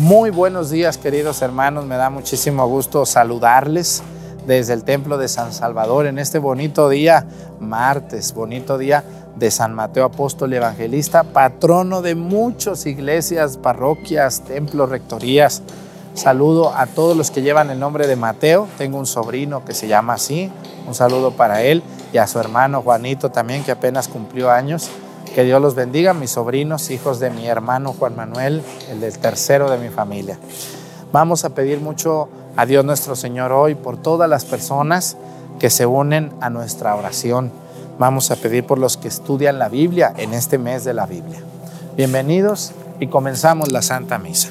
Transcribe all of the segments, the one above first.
Muy buenos días queridos hermanos, me da muchísimo gusto saludarles desde el Templo de San Salvador en este bonito día, martes, bonito día de San Mateo Apóstol y Evangelista, patrono de muchas iglesias, parroquias, templos, rectorías. Saludo a todos los que llevan el nombre de Mateo. Tengo un sobrino que se llama así. Un saludo para él y a su hermano Juanito también, que apenas cumplió años. Que Dios los bendiga, mis sobrinos, hijos de mi hermano Juan Manuel, el del tercero de mi familia. Vamos a pedir mucho a Dios nuestro Señor hoy por todas las personas que se unen a nuestra oración. Vamos a pedir por los que estudian la Biblia en este mes de la Biblia. Bienvenidos y comenzamos la Santa Misa.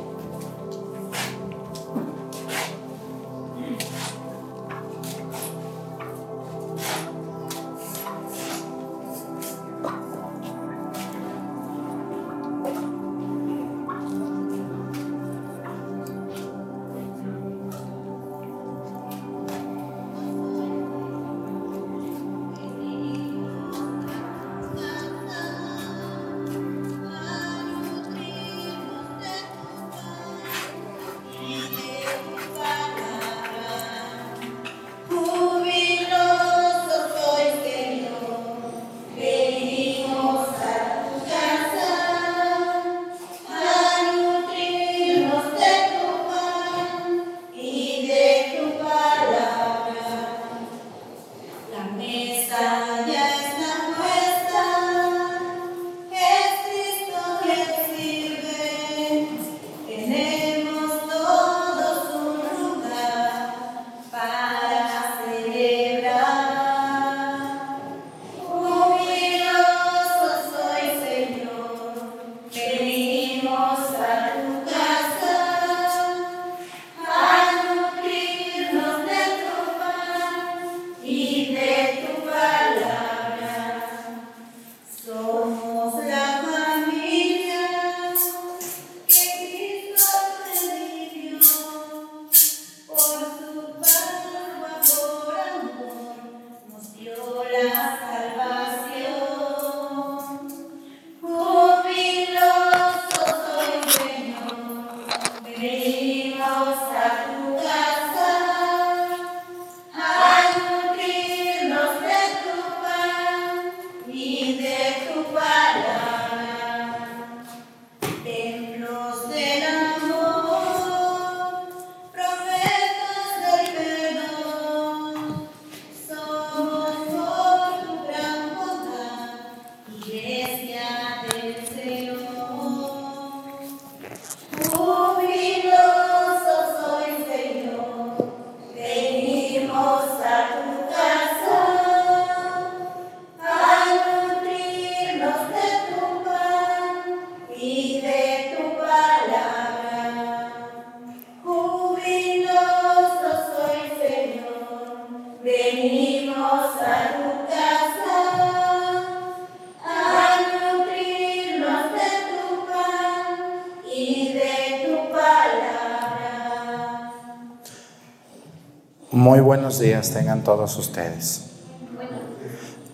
buenos días tengan todos ustedes.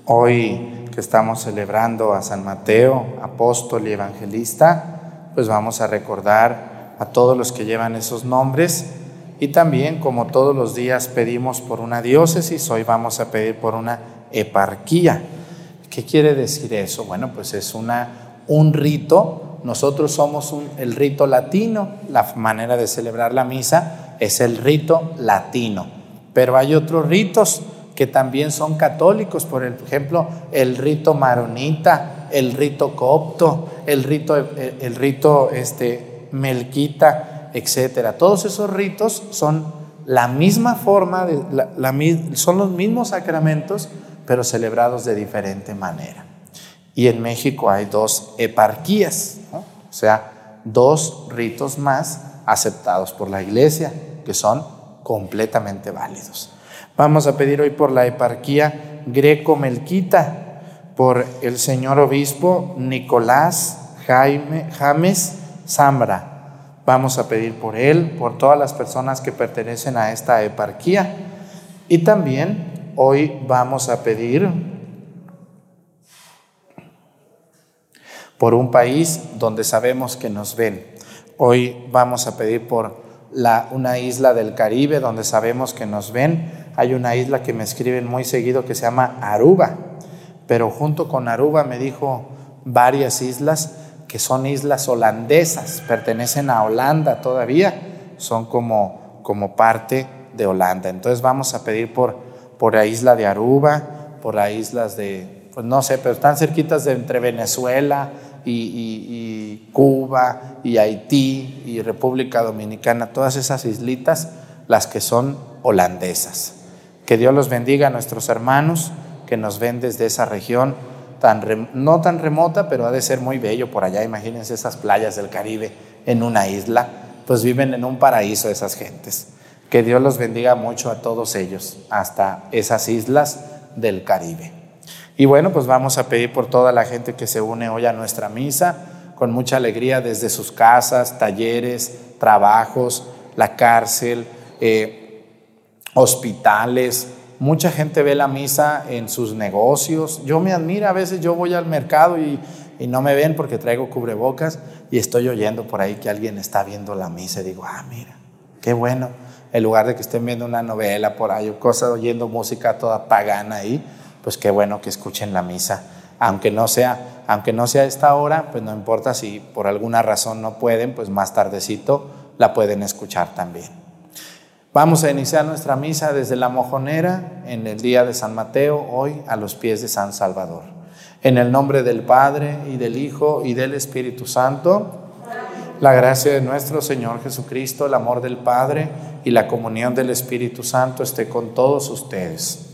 Hoy que estamos celebrando a San Mateo, apóstol y evangelista, pues vamos a recordar a todos los que llevan esos nombres y también como todos los días pedimos por una diócesis, hoy vamos a pedir por una eparquía. ¿Qué quiere decir eso? Bueno, pues es una, un rito. Nosotros somos el rito latino, la manera de celebrar la misa es el rito latino. Pero hay otros ritos que también son católicos, por ejemplo, el rito maronita, el rito copto, el rito, el, rito este, melquita, etc. Todos esos ritos son la misma forma, de, son los mismos sacramentos, pero celebrados de diferente manera. Y en México hay dos eparquías, o sea, dos ritos más aceptados por la iglesia, que son completamente válidos. Vamos a pedir hoy por la eparquía greco-melquita, por el señor obispo Nicolás Jaime James Zambra, Vamos a pedir por él, por todas las personas que pertenecen a esta eparquía. Y también hoy vamos a pedir por un país donde sabemos que nos ven. Hoy vamos a pedir por la, una isla del Caribe donde sabemos que nos ven. Hay una isla que me escriben muy seguido que se llama Aruba, pero junto con Aruba me dijo varias islas que son islas holandesas, pertenecen a Holanda todavía, son como, como parte de Holanda. Entonces vamos a pedir por, por la isla de Aruba, por las islas de, pues no sé, pero están cerquitas de entre Venezuela, y, Cuba y Haití y República Dominicana, todas esas islitas, las que son holandesas. Que Dios los bendiga a nuestros hermanos que nos ven desde esa región, tan no tan remota, pero ha de ser muy bello por allá. Imagínense esas playas del Caribe en una isla, pues viven en un paraíso esas gentes. Que Dios los bendiga mucho a todos ellos, hasta esas islas del Caribe. Y bueno, pues vamos a pedir por toda la gente que se une hoy a nuestra misa, con mucha alegría desde sus casas, talleres, trabajos, la cárcel, eh, hospitales. Mucha gente ve la misa en sus negocios. Yo me admiro, a veces yo voy al mercado y, y no me ven porque traigo cubrebocas y estoy oyendo por ahí que alguien está viendo la misa y digo, ah, mira, qué bueno. En lugar de que estén viendo una novela por ahí o cosas, oyendo música toda pagana ahí, pues qué bueno que escuchen la misa. Aunque no sea, aunque no sea esta hora, pues no importa si por alguna razón no pueden, pues más tardecito la pueden escuchar también. Vamos a iniciar nuestra misa desde la mojonera en el día de San Mateo, hoy a los pies de San Salvador. En el nombre del Padre y del Hijo y del Espíritu Santo, la gracia de nuestro Señor Jesucristo, el amor del Padre y la comunión del Espíritu Santo esté con todos ustedes.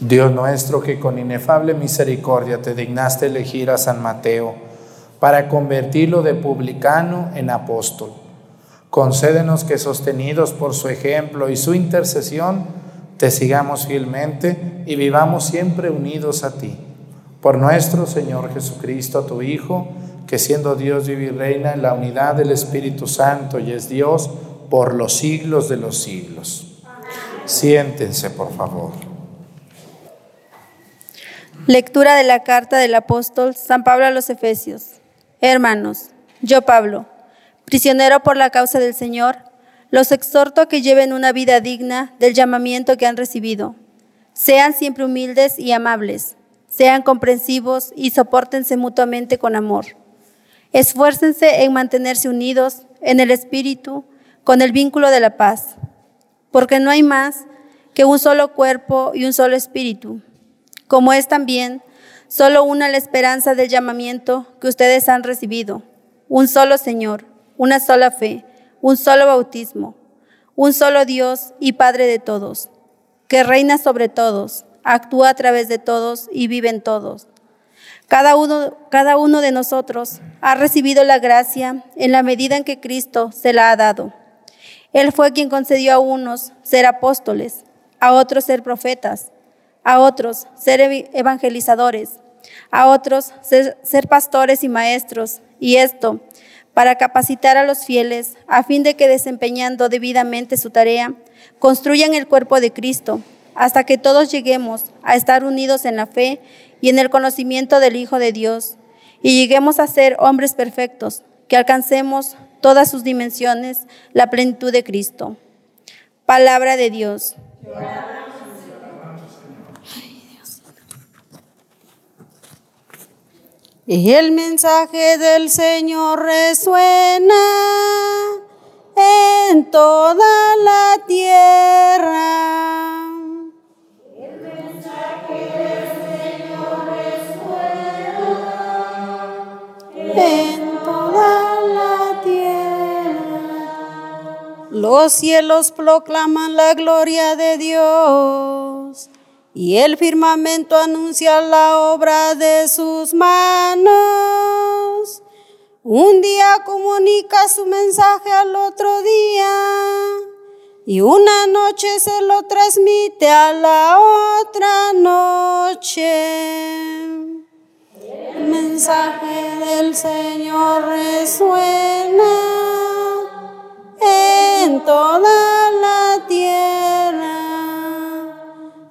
Dios nuestro, que con inefable misericordia te dignaste elegir a San Mateo para convertirlo de publicano en apóstol. Concédenos que sostenidos por su ejemplo y su intercesión, te sigamos fielmente y vivamos siempre unidos a ti. Por nuestro Señor Jesucristo, tu Hijo, que siendo Dios vive y reina en la unidad del Espíritu Santo y es Dios por los siglos de los siglos. Siéntense, por favor. Lectura de la carta del apóstol San Pablo a los Efesios. Hermanos, yo Pablo, prisionero por la causa del Señor, los exhorto a que lleven una vida digna del llamamiento que han recibido. Sean siempre humildes y amables, sean comprensivos y soportense mutuamente con amor. Esfuércense en mantenerse unidos en el espíritu con el vínculo de la paz, porque no hay más que un solo cuerpo y un solo espíritu como es también solo una la esperanza del llamamiento que ustedes han recibido, un solo Señor, una sola fe, un solo bautismo, un solo Dios y Padre de todos, que reina sobre todos, actúa a través de todos y vive en todos. Cada uno, cada uno de nosotros ha recibido la gracia en la medida en que Cristo se la ha dado. Él fue quien concedió a unos ser apóstoles, a otros ser profetas, a otros ser evangelizadores, a otros ser, pastores y maestros, y esto para capacitar a los fieles a fin de que desempeñando debidamente su tarea, construyan el cuerpo de Cristo, hasta que todos lleguemos a estar unidos en la fe y en el conocimiento del Hijo de Dios, y lleguemos a ser hombres perfectos, que alcancemos todas sus dimensiones, la plenitud de Cristo. Palabra de Dios. El mensaje del Señor resuena en toda la tierra. El mensaje del Señor resuena en toda la tierra. Los cielos proclaman la gloria de Dios y el firmamento anuncia la obra de sus manos. Un día comunica su mensaje al otro día y una noche se lo transmite a la otra noche. El mensaje del Señor resuena en toda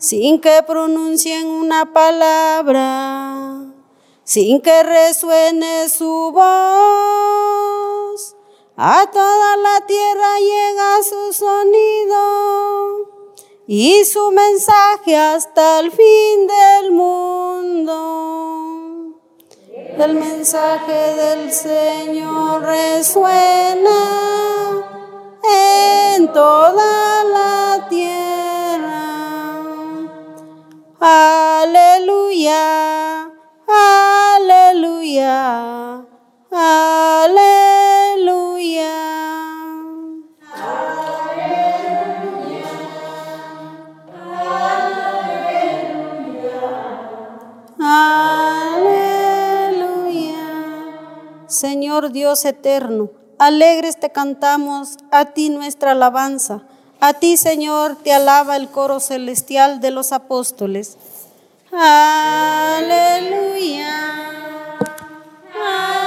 sin que pronuncien una palabra, sin que resuene su voz. A toda la tierra llega su sonido y su mensaje hasta el fin del mundo. El mensaje del Señor resuena en toda la tierra. Aleluya, aleluya, aleluya. Aleluya, aleluya. Señor Dios eterno, alegres te cantamos a ti nuestra alabanza a ti, Señor, te alaba el coro celestial de los apóstoles. Aleluya. Aleluya.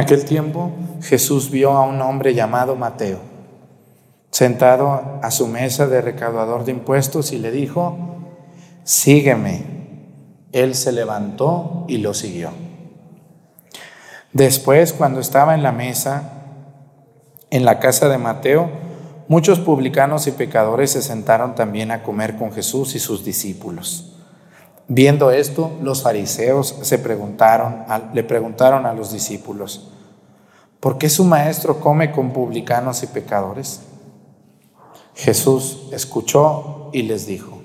Aquel tiempo Jesús vio a un hombre llamado Mateo, sentado a su mesa de recaudador de impuestos y le dijo, sígueme. Él se levantó y lo siguió. Después, cuando estaba en la mesa, en la casa de Mateo, muchos publicanos y pecadores se sentaron también a comer con Jesús y sus discípulos. Viendo esto, los fariseos se preguntaron, le preguntaron a los discípulos, ¿por qué su maestro come con publicanos y pecadores? Jesús escuchó y les dijo,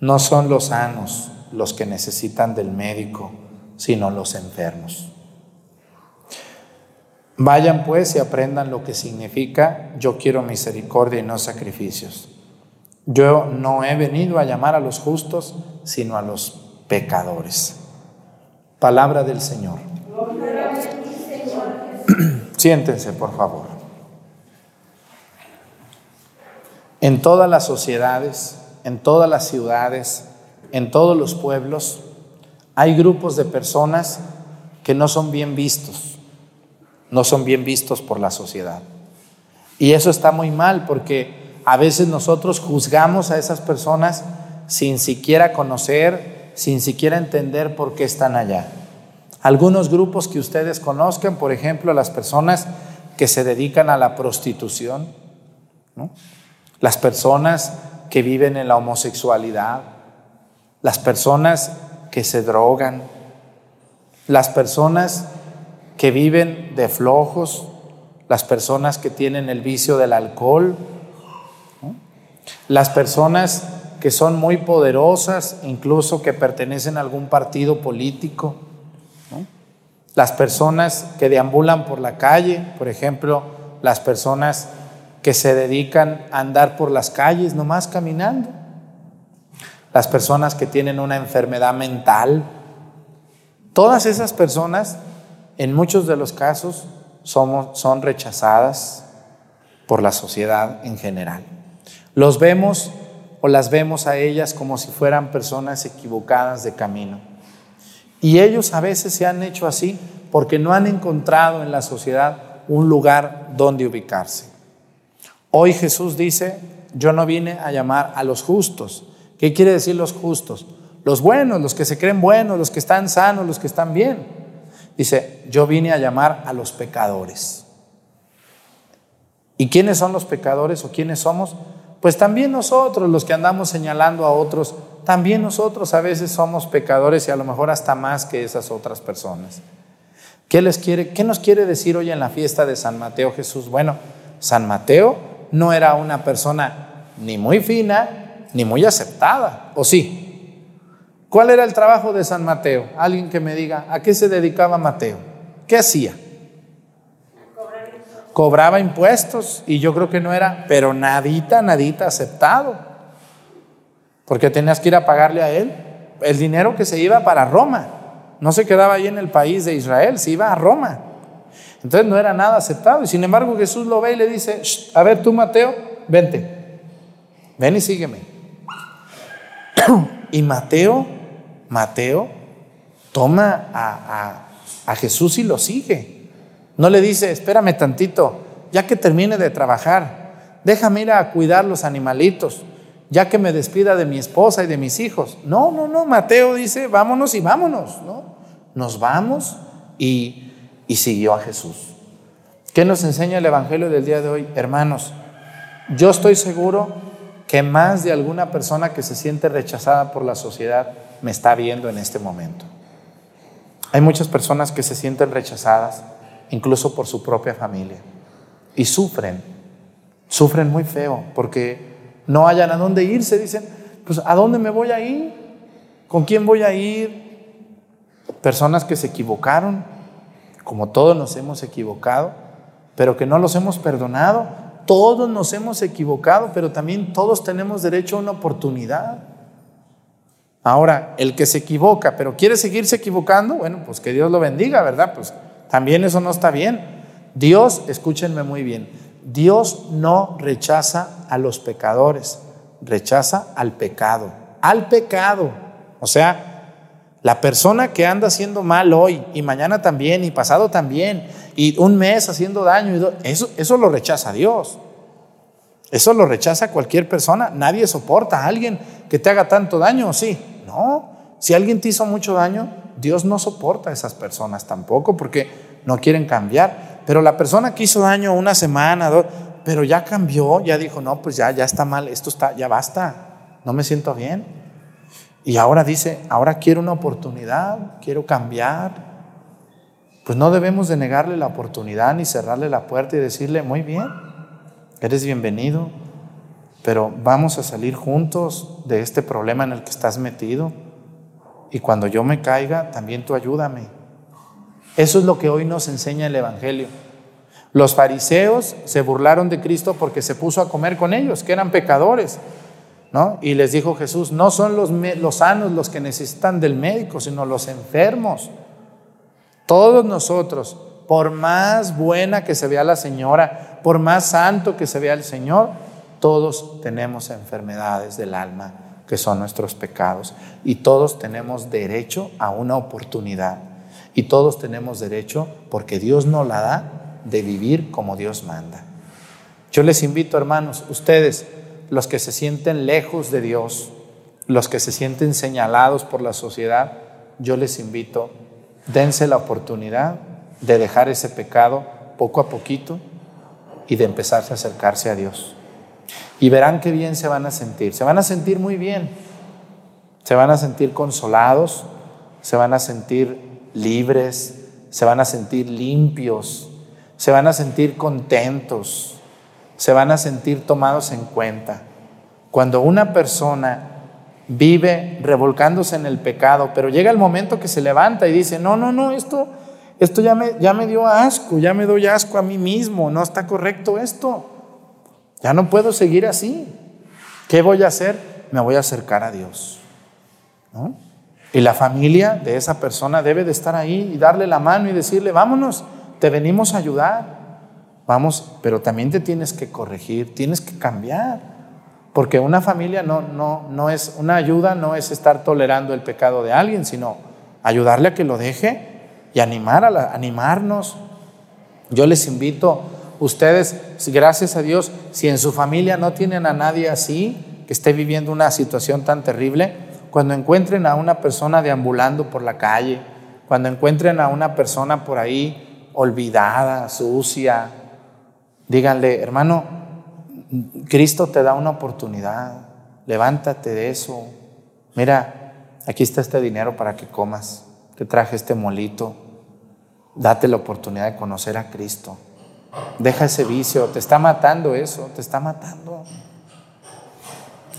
no son los sanos los que necesitan del médico, sino los enfermos. Vayan pues y aprendan lo que significa yo quiero misericordia y no sacrificios. Yo no he venido a llamar a los justos, sino a los pecadores. Palabra del Señor. Siéntense, por favor. En todas las sociedades, en todas las ciudades, en todos los pueblos, hay grupos de personas que no son bien vistos no son bien vistos por la sociedad. Y eso está muy mal porque a veces nosotros juzgamos a esas personas sin siquiera conocer, sin siquiera entender por qué están allá. Algunos grupos que ustedes conozcan, por ejemplo, las personas que se dedican a la prostitución, las personas que viven en la homosexualidad, las personas que se drogan, las personas que viven de flojos, las personas que tienen el vicio del alcohol, las personas que son muy poderosas, incluso que pertenecen a algún partido político, las personas que deambulan por la calle, por ejemplo, las personas que se dedican a andar por las calles nomás caminando, las personas que tienen una enfermedad mental, todas esas personas en muchos de los casos son rechazadas por la sociedad en general. Los vemos o las vemos a ellas como si fueran personas equivocadas de camino. Y ellos a veces se han hecho así porque no han encontrado en la sociedad un lugar donde ubicarse. Hoy Jesús dice, yo no vine a llamar a los justos. ¿Qué quiere decir los justos? Los buenos, los que se creen buenos, los que están sanos, los que están bien. Dice, yo vine a llamar a los pecadores. ¿Y quiénes son los pecadores o quiénes somos? Pues también nosotros, los que andamos señalando a otros, también nosotros a veces somos pecadores y a lo mejor hasta más que esas otras personas. ¿Qué, les quiere, ¿Qué nos quiere decir hoy en la fiesta de San Mateo Jesús? Bueno, San Mateo no era una persona ni muy fina ni muy aceptada, ¿o sí? ¿Cuál era el trabajo de San Mateo? Alguien que me diga, ¿a qué se dedicaba Mateo? ¿Qué hacía? Cobraba impuestos y yo creo que no era, pero nadita, nadita aceptado. Porque tenías que ir a pagarle a él el dinero que se iba para Roma. No se quedaba ahí en el país de Israel, se iba a Roma. Entonces no era nada aceptado. Y sin embargo Jesús lo ve y le dice, a ver tú Mateo, vente, ven y sígueme. y Mateo Mateo toma a, Jesús y lo sigue. No le dice, espérame tantito, ya que termine de trabajar, déjame ir a cuidar los animalitos, ya que me despida de mi esposa y de mis hijos. No, no, no, Mateo dice, vámonos y vámonos, ¿no? Nos vamos y, y siguió a Jesús. ¿Qué nos enseña el Evangelio del día de hoy? Hermanos, yo estoy seguro que más de alguna persona que se siente rechazada por la sociedad me está viendo en este momento. Hay muchas personas que se sienten rechazadas, incluso por su propia familia, y sufren, sufren muy feo, porque no hayan a dónde irse, dicen, pues ¿a dónde me voy a ir? ¿Con quién voy a ir? Personas que se equivocaron, como todos nos hemos equivocado, pero que no los hemos perdonado. Todos nos hemos equivocado, pero también todos tenemos derecho a una oportunidad. Ahora, el que se equivoca, pero quiere seguirse equivocando, bueno, pues que Dios lo bendiga, ¿verdad? Pues también eso no está bien. Dios, escúchenme muy bien, Dios no rechaza a los pecadores, rechaza al pecado, al pecado. O sea, La persona que anda haciendo mal hoy y mañana también y pasado también y un mes haciendo daño, eso, eso lo rechaza Dios. Eso lo rechaza cualquier persona. Nadie soporta a alguien que te haga tanto daño, ¿sí? No. Si alguien te hizo mucho daño, Dios no soporta a esas personas tampoco porque no quieren cambiar. Pero la persona que hizo daño una semana, dos, pero ya cambió, ya dijo, no, pues ya, ya está mal, esto está, ya basta, no me siento bien. Y ahora dice, ahora quiero una oportunidad, quiero cambiar. Pues no debemos de negarle la oportunidad ni cerrarle la puerta y decirle, muy bien, eres bienvenido, pero vamos a salir juntos de este problema en el que estás metido. Y cuando yo me caiga, también tú ayúdame. Eso es lo que hoy nos enseña el Evangelio. Los fariseos se burlaron de Cristo porque se puso a comer con ellos, que eran pecadores. ¿no? Y les dijo Jesús, no son los, los sanos los que necesitan del médico, sino los enfermos. Todos nosotros, por más buena que se vea la señora, por más santo que se vea el Señor, todos tenemos enfermedades del alma, que son nuestros pecados. Y todos tenemos derecho a una oportunidad. Y todos tenemos derecho, porque Dios nos la da, de vivir como Dios manda. Yo les invito, hermanos, ustedes, los que se sienten lejos de Dios, los que se sienten señalados por la sociedad, yo les invito, dense la oportunidad de dejar ese pecado poco a poquito y de empezarse a acercarse a Dios. Y verán qué bien se van a sentir. Se van a sentir muy bien. Se van a sentir consolados, se van a sentir libres, se van a sentir limpios, se van a sentir contentos, se van a sentir tomados en cuenta. Cuando una persona vive revolcándose en el pecado, pero llega el momento que se levanta y dice, no, no, no, esto, esto ya, me, ya me dio asco, ya me doy asco a mí mismo, no está correcto esto, ya no puedo seguir así. ¿Qué voy a hacer? Me voy a acercar a Dios. Y la familia de esa persona debe de estar ahí y darle la mano y decirle, vámonos, te venimos a ayudar. Vamos, pero también te tienes que corregir, tienes que cambiar. Porque una familia no, no, no es, una ayuda no es estar tolerando el pecado de alguien, sino ayudarle a que lo deje y animar a animarnos. Yo les invito, ustedes, gracias a Dios, si en su familia no tienen a nadie así, que esté viviendo una situación tan terrible, cuando encuentren a una persona deambulando por la calle, cuando encuentren a una persona por ahí olvidada, sucia. Díganle, hermano, Cristo te da una oportunidad, levántate de eso. Mira, aquí está este dinero para que comas, te traje este molito, date la oportunidad de conocer a Cristo. Deja ese vicio, te está matando eso, te está matando.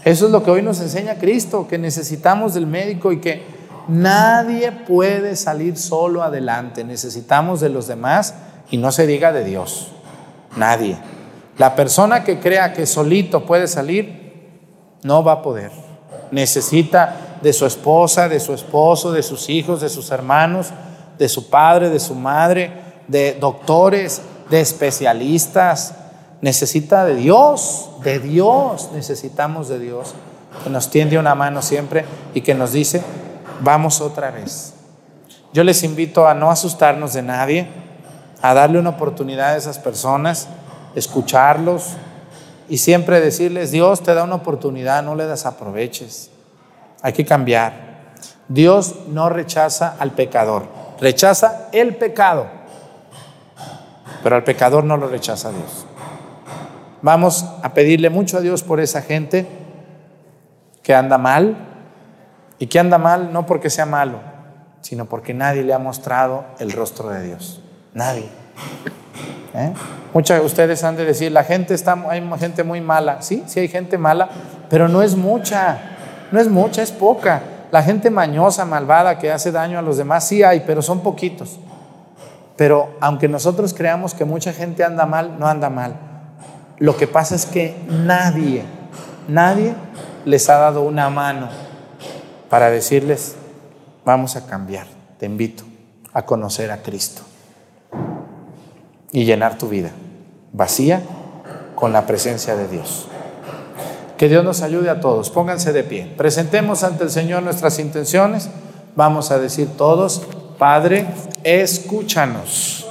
Eso es lo que hoy nos enseña Cristo, que necesitamos del médico y que Nadie puede salir solo adelante. Necesitamos de los demás y no se diga de Dios. Nadie. La persona que crea que solito puede salir, no va a poder. Necesita de su esposa, de su esposo, de sus hijos, de sus hermanos, de su padre, de su madre, de doctores, de especialistas. Necesita de Dios, de Dios. Necesitamos de Dios que nos tiende una mano siempre y que nos dice, vamos otra vez. Yo les invito a no asustarnos de nadie, a darle una oportunidad a esas personas, escucharlos y siempre decirles, Dios te da una oportunidad, no le desaproveches. Hay que cambiar. Dios no rechaza al pecador, rechaza el pecado, pero al pecador no lo rechaza Dios. Vamos a pedirle mucho a Dios por esa gente que anda mal, y que anda mal no porque sea malo, sino porque nadie le ha mostrado el rostro de Dios. Nadie. ¿Eh? Muchos de ustedes han de decir, la gente está, hay gente muy mala. Sí, sí hay gente mala, pero no es mucha. No es mucha, es poca. La gente mañosa, malvada, que hace daño a los demás, sí hay, pero son poquitos. Pero aunque nosotros creamos que mucha gente anda mal, no anda mal. Lo que pasa es que nadie, nadie les ha dado una mano para decirles, vamos a cambiar, te invito a conocer a Cristo y llenar tu vida vacía con la presencia de Dios. Que Dios nos ayude a todos. Pónganse de pie. Presentemos ante el Señor nuestras intenciones Vamos a decir todos, Padre, escúchanos.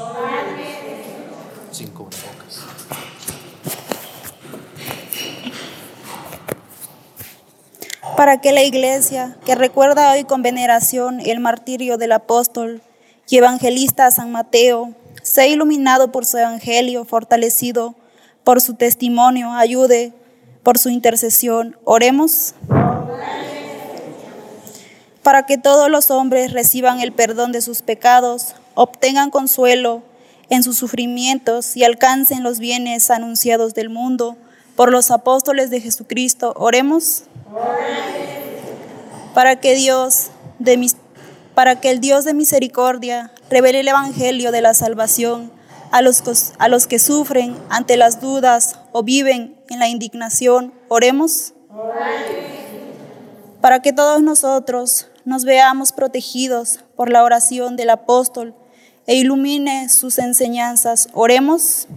Para que la iglesia, que recuerda hoy con veneración el martirio del apóstol y evangelista San Mateo, sea iluminado por su evangelio, fortalecido por su testimonio, ayude por su intercesión. Oremos. Para que todos los hombres reciban el perdón de sus pecados, obtengan consuelo en sus sufrimientos y alcancen los bienes anunciados del mundo por los apóstoles de Jesucristo. Oremos. Para que Dios de mis, para que el Dios de misericordia revele el evangelio de la salvación a los, a los que sufren ante las dudas o viven en la indignación. Oremos. Para que todos nosotros nos veamos protegidos por la oración del apóstol e ilumine sus enseñanzas. Oremos.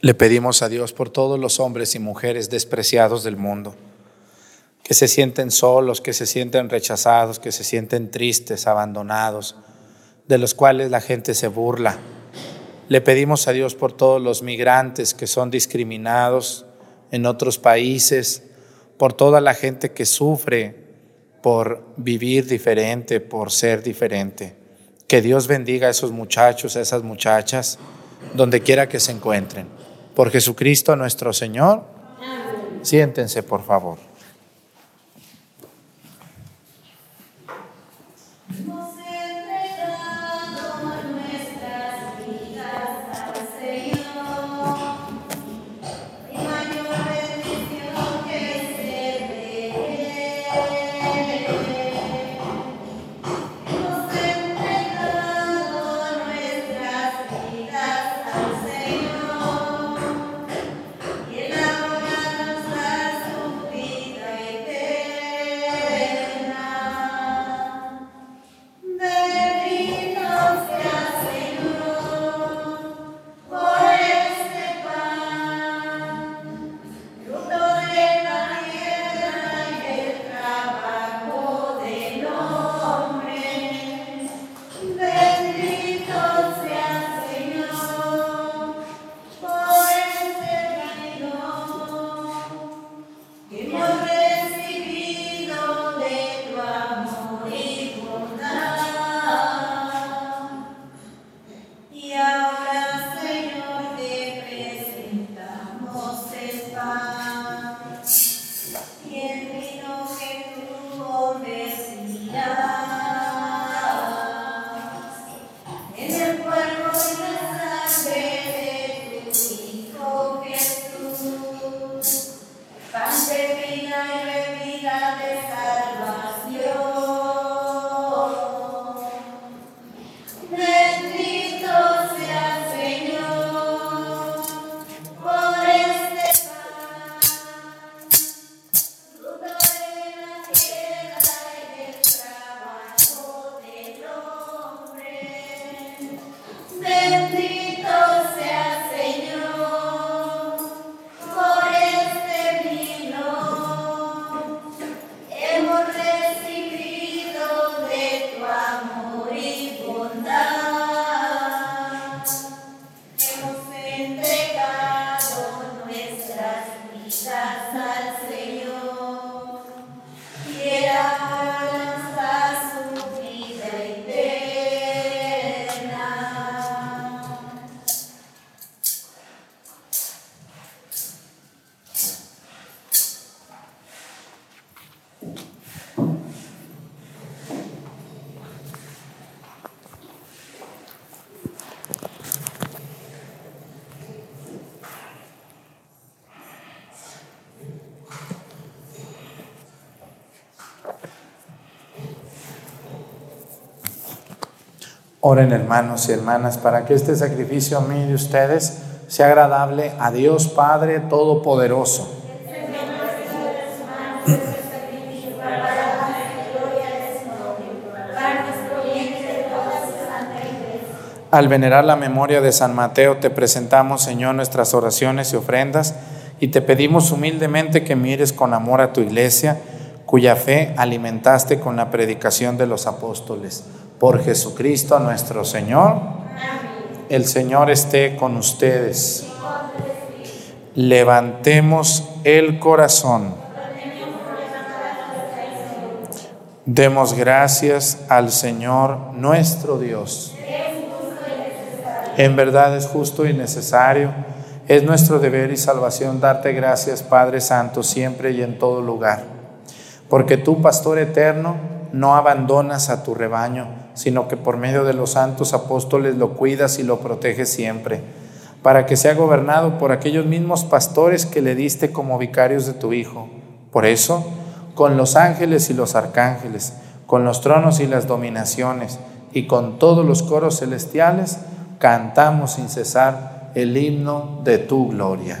Le pedimos a Dios por todos los hombres y mujeres despreciados del mundo que se sienten solos, que se sienten rechazados, que se sienten tristes, abandonados, de los cuales la gente se burla. Le pedimos a Dios por todos los migrantes que son discriminados en otros países, por toda la gente que sufre por vivir diferente, por ser diferente. Que Dios bendiga a esos muchachos, a esas muchachas, donde quiera que se encuentren. Por Jesucristo nuestro Señor. Siéntense, por favor. Oren hermanos y hermanas para que este sacrificio mío de ustedes sea agradable a Dios Padre Todopoderoso. Al venerar la memoria de San Mateo, te presentamos, Señor, nuestras oraciones y ofrendas y te pedimos humildemente que mires con amor a tu iglesia, cuya fe alimentaste con la predicación de los apóstoles. Por Jesucristo nuestro Señor. El Señor esté con ustedes. Levantemos el corazón. Demos gracias al Señor nuestro Dios. En verdad es justo y necesario es nuestro deber y salvación darte gracias, Padre Santo, siempre y en todo lugar. Porque tú, Pastor eterno, no abandonas a tu rebaño, sino que por medio de los santos apóstoles lo cuidas y lo proteges siempre, para que sea gobernado por aquellos mismos pastores que le diste como vicarios de tu Hijo. Por eso, con los ángeles y los arcángeles, con los tronos y las dominaciones, y con todos los coros celestiales, cantamos sin cesar el himno de tu gloria.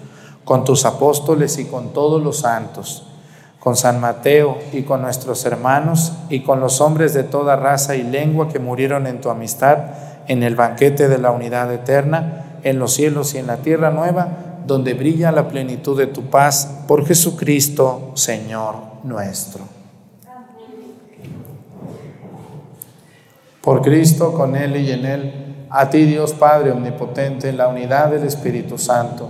con tus apóstoles y con todos los santos, con San Mateo y con nuestros hermanos y con los hombres de toda raza y lengua que murieron en tu amistad en el banquete de la unidad eterna, en los cielos y en la tierra nueva, donde brilla la plenitud de tu paz, por Jesucristo, Señor nuestro. Por Cristo, con Él y en Él, a ti Dios Padre Omnipotente, en la unidad del Espíritu Santo,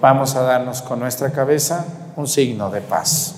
Vamos a darnos con nuestra cabeza un signo de paz.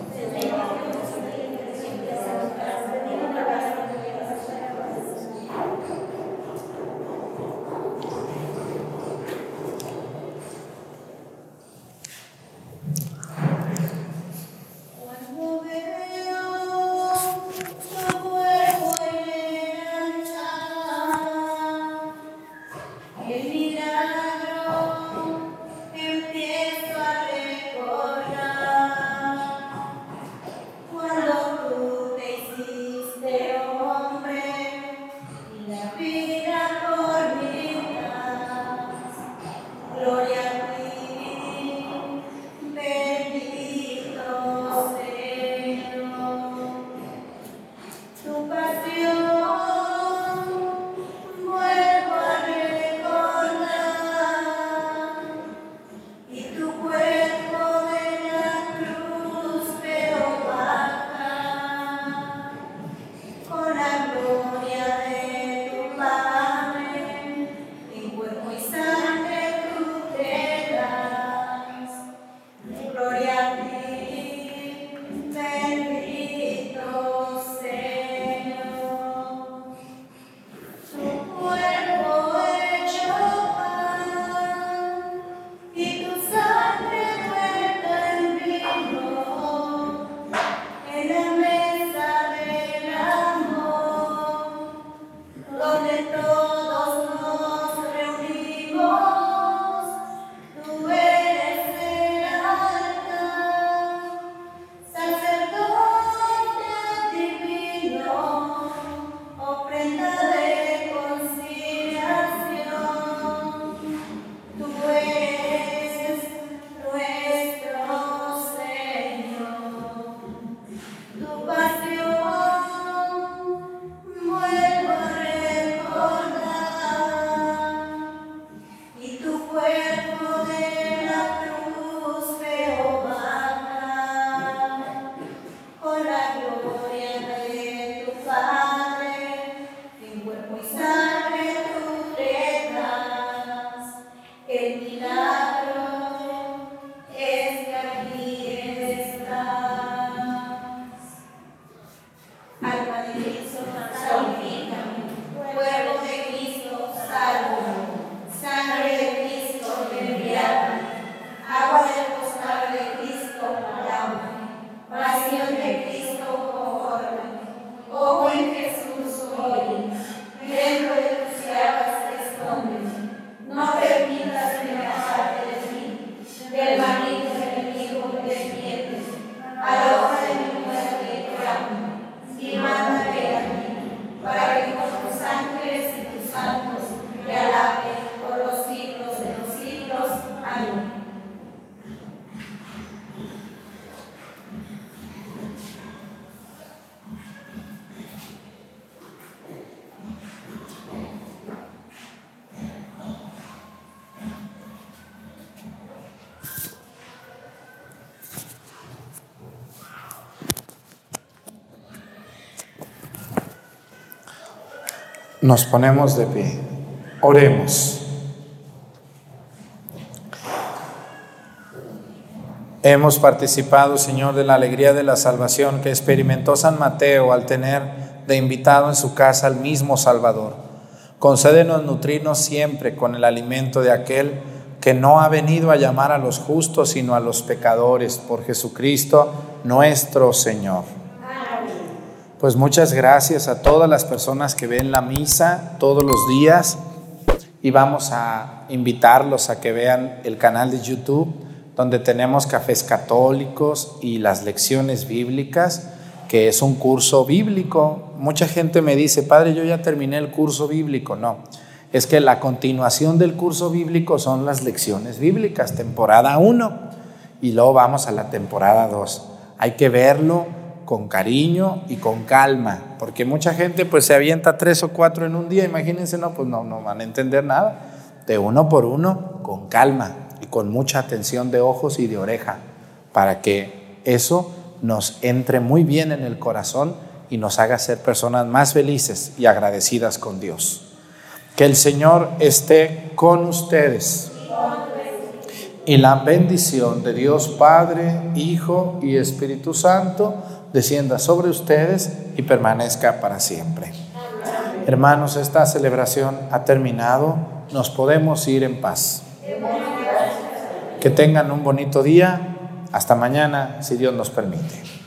Nos ponemos de pie. Oremos. Hemos participado, Señor, de la alegría de la salvación que experimentó San Mateo al tener de invitado en su casa al mismo Salvador. Concédenos nutrirnos siempre con el alimento de aquel que no ha venido a llamar a los justos, sino a los pecadores, por Jesucristo nuestro Señor. Pues muchas gracias a todas las personas que ven la misa todos los días y vamos a invitarlos a que vean el canal de YouTube donde tenemos cafés católicos y las lecciones bíblicas, que es un curso bíblico. Mucha gente me dice, padre, yo ya terminé el curso bíblico. No, es que la continuación del curso bíblico son las lecciones bíblicas, temporada 1, y luego vamos a la temporada 2. Hay que verlo con cariño y con calma, porque mucha gente pues se avienta tres o cuatro en un día, imagínense, no, pues no, no van a entender nada, de uno por uno, con calma y con mucha atención de ojos y de oreja, para que eso nos entre muy bien en el corazón y nos haga ser personas más felices y agradecidas con Dios. Que el Señor esté con ustedes. Y la bendición de Dios Padre, Hijo y Espíritu Santo descienda sobre ustedes y permanezca para siempre. Hermanos, esta celebración ha terminado. Nos podemos ir en paz. Que tengan un bonito día. Hasta mañana, si Dios nos permite.